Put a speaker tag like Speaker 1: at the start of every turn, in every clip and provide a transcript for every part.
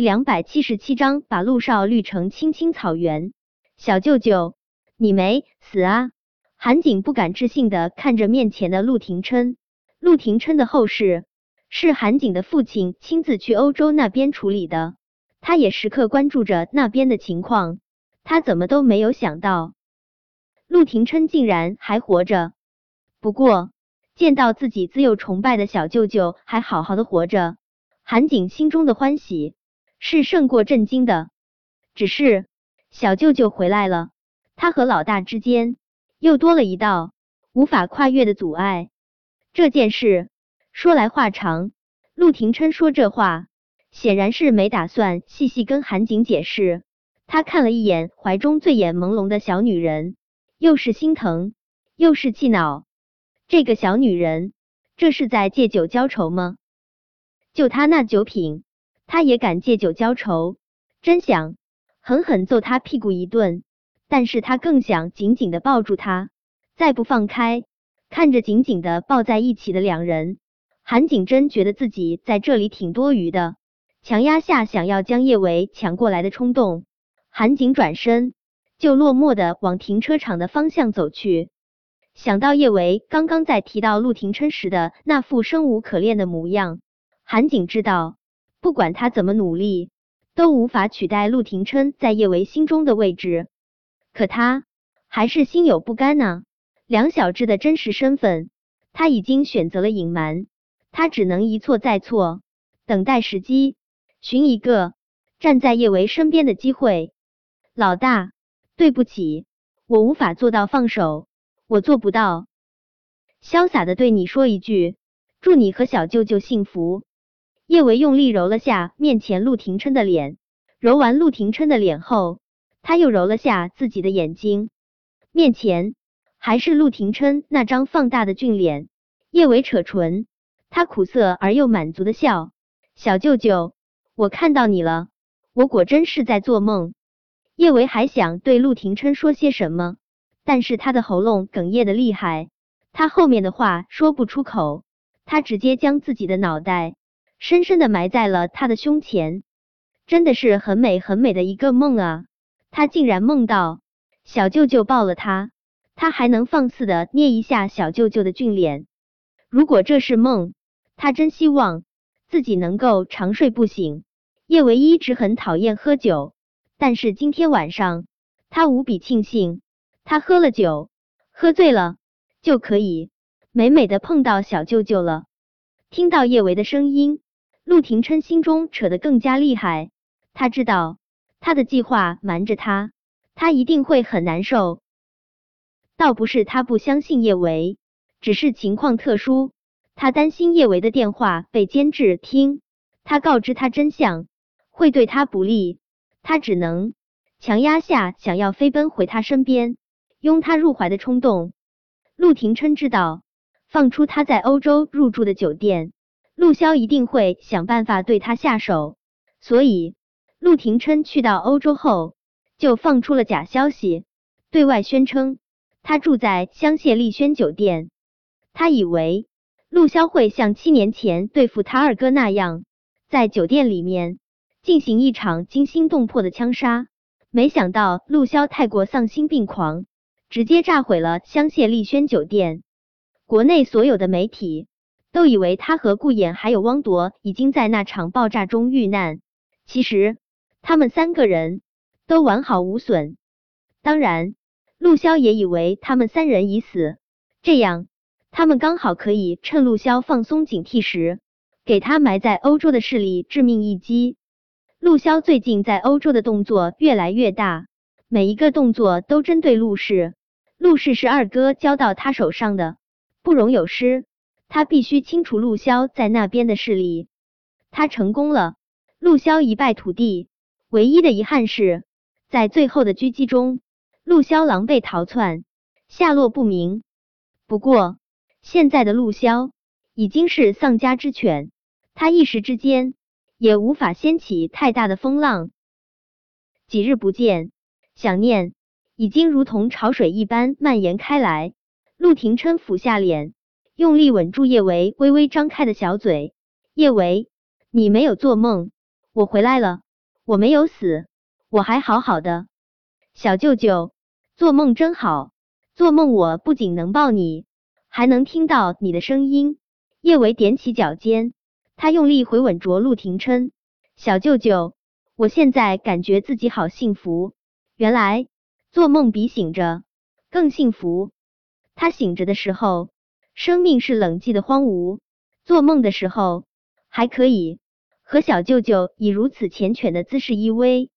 Speaker 1: 两百七十七章把陆少绿成青青草原。小舅舅，你没死啊？韩景不敢置信的看着面前的陆廷琛。陆廷琛的后事是韩景的父亲亲自去欧洲那边处理的，他也时刻关注着那边的情况。他怎么都没有想到，陆廷琛竟然还活着。不过见到自己自幼崇拜的小舅舅还好好的活着，韩景心中的欢喜是胜过震惊的。只是小舅舅回来了，他和老大之间又多了一道无法跨越的阻碍。这件事说来话长，陆廷琛说这话显然是没打算细细跟韩景解释。他看了一眼怀中醉眼朦胧的小女人，又是心疼又是气恼。这个小女人，这是在借酒浇愁吗？就他那酒品，他也敢借酒浇愁？真想狠狠揍他屁股一顿，但是他更想紧紧的抱住他，再不放开。看着紧紧的抱在一起的两人，韩景真觉得自己在这里挺多余的，强压下想要将叶维抢过来的冲动。韩景转身就落寞的往停车场的方向走去。想到叶维刚刚在提到陆廷琛时的那副生无可恋的模样，韩景知道，不管他怎么努力，都无法取代陆廷琛在叶维心中的位置。可他还是心有不甘呢。梁小志的真实身份，他已经选择了隐瞒，他只能一错再错，等待时机，寻一个站在叶维身边的机会。老大，对不起，我无法做到放手，我做不到。潇洒的对你说一句，祝你和小舅舅幸福。叶维用力揉了下面前陆廷琛的脸，揉完陆廷琛的脸后，他又揉了下自己的眼睛，面前。还是陆廷琛那张放大的俊脸，叶维扯唇，他苦涩而又满足的笑。小舅舅，我看到你了，我果真是在做梦。叶维还想对陆廷琛说些什么，但是他的喉咙哽咽的厉害，他后面的话说不出口，他直接将自己的脑袋深深的埋在了他的胸前。真的是很美很美的一个梦啊！他竟然梦到小舅舅抱了他。他还能放肆的捏一下小舅舅的俊脸，如果这是梦，他真希望自己能够长睡不醒。叶维一直很讨厌喝酒，但是今天晚上他无比庆幸，他喝了酒，喝醉了就可以美美的碰到小舅舅了。听到叶维的声音，陆廷琛心中扯得更加厉害，他知道他的计划瞒着他，他一定会很难受。倒不是他不相信叶维，只是情况特殊，他担心叶维的电话被监制听，他告知他真相会对他不利，他只能强压下想要飞奔回他身边，拥他入怀的冲动。陆廷琛知道，放出他在欧洲入住的酒店，陆骁一定会想办法对他下手，所以陆廷琛去到欧洲后，就放出了假消息，对外宣称。他住在香榭丽轩酒店，他以为陆骁会像七年前对付他二哥那样，在酒店里面进行一场惊心动魄的枪杀。没想到陆骁太过丧心病狂，直接炸毁了香榭丽轩酒店。国内所有的媒体都以为他和顾衍还有汪铎已经在那场爆炸中遇难，其实他们三个人都完好无损。当然。陆骁也以为他们三人已死，这样他们刚好可以趁陆骁放松警惕时，给他埋在欧洲的势力致命一击。陆骁最近在欧洲的动作越来越大，每一个动作都针对陆氏。陆氏是二哥交到他手上的，不容有失。他必须清除陆骁在那边的势力。他成功了，陆骁一败涂地。唯一的遗憾是，在最后的狙击中。陆骁狼狈逃窜，下落不明。不过，现在的陆骁已经是丧家之犬，他一时之间也无法掀起太大的风浪。几日不见，想念已经如同潮水一般蔓延开来。陆廷琛俯下脸，用力吻住叶维微微张开的小嘴。叶维，你没有做梦，我回来了。我没有死，我还好好的。小舅舅，做梦真好，做梦我不仅能抱你，还能听到你的声音。叶维踮起脚尖，他用力回吻着陆廷琛。小舅舅，我现在感觉自己好幸福。原来做梦比醒着更幸福。他醒着的时候，生命是冷寂的荒芜；做梦的时候，还可以。和小舅舅以如此缱绻的姿势依偎，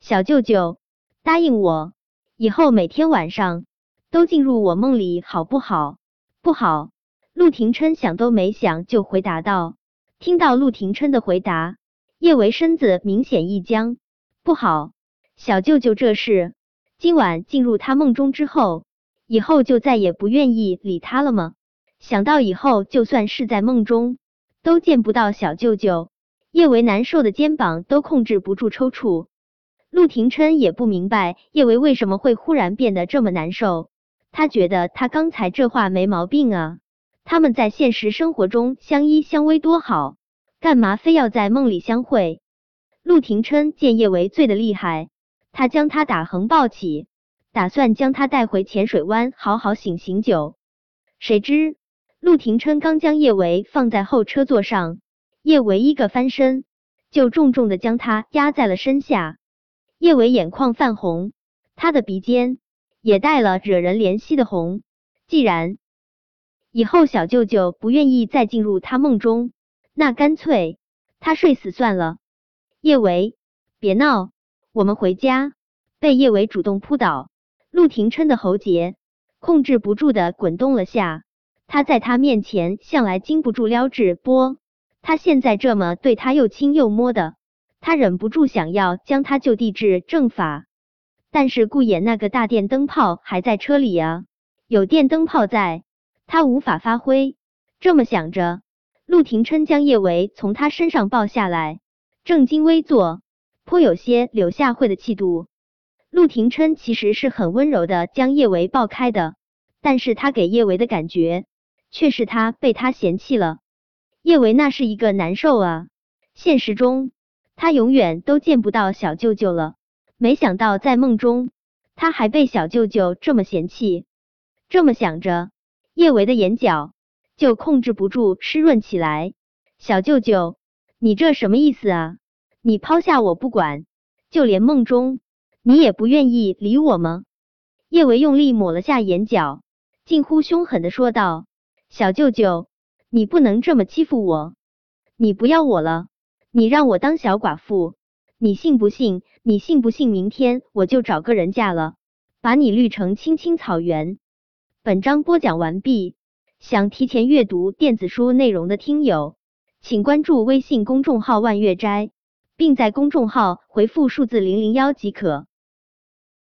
Speaker 1: 小舅舅答应我，以后每天晚上都进入我梦里，好不好？不好。陆廷琛想都没想就回答道。听到陆廷琛的回答，叶维身子明显一僵。不好，小舅舅这是今晚进入他梦中之后，以后就再也不愿意理他了吗？想到以后就算是在梦中，都见不到小舅舅。叶维难受的肩膀都控制不住抽搐，陆廷琛也不明白叶维为什么会忽然变得这么难受。他觉得他刚才这话没毛病啊，他们在现实生活中相依相偎多好，干嘛非要在梦里相会？陆廷琛见叶维醉得厉害，他将他打横抱起，打算将他带回浅水湾好好醒醒酒。谁知陆廷琛刚将叶维放在后车座上。叶维一个翻身，就重重的将他压在了身下。叶维眼眶泛红，他的鼻尖也带了惹人怜惜的红。既然以后小舅舅不愿意再进入他梦中，那干脆他睡死算了。叶维，别闹，我们回家。被叶维主动扑倒，陆廷琛的喉结控制不住的滚动了下。他在他面前向来经不住撩至波。他现在这么对他又亲又摸的，他忍不住想要将他就地治正法。但是顾衍那个大电灯泡还在车里啊，有电灯泡在，他无法发挥。这么想着，陆廷琛将叶维从他身上抱下来，正襟危坐，颇有些柳下惠的气度。陆廷琛其实是很温柔的将叶维抱开的，但是他给叶维的感觉却是他被他嫌弃了。叶维那是一个难受啊！现实中他永远都见不到小舅舅了，没想到在梦中他还被小舅舅这么嫌弃。这么想着，叶维的眼角就控制不住湿润起来。小舅舅，你这什么意思啊？你抛下我不管，就连梦中你也不愿意理我吗？叶维用力抹了下眼角，近乎凶狠的说道：“小舅舅。”你不能这么欺负我！你不要我了，你让我当小寡妇，你信不信？你信不信？明天我就找个人嫁了，把你绿成青青草原。本章播讲完毕。想提前阅读电子书内容的听友，请关注微信公众号“万月斋”，并在公众号回复数字零零幺即可。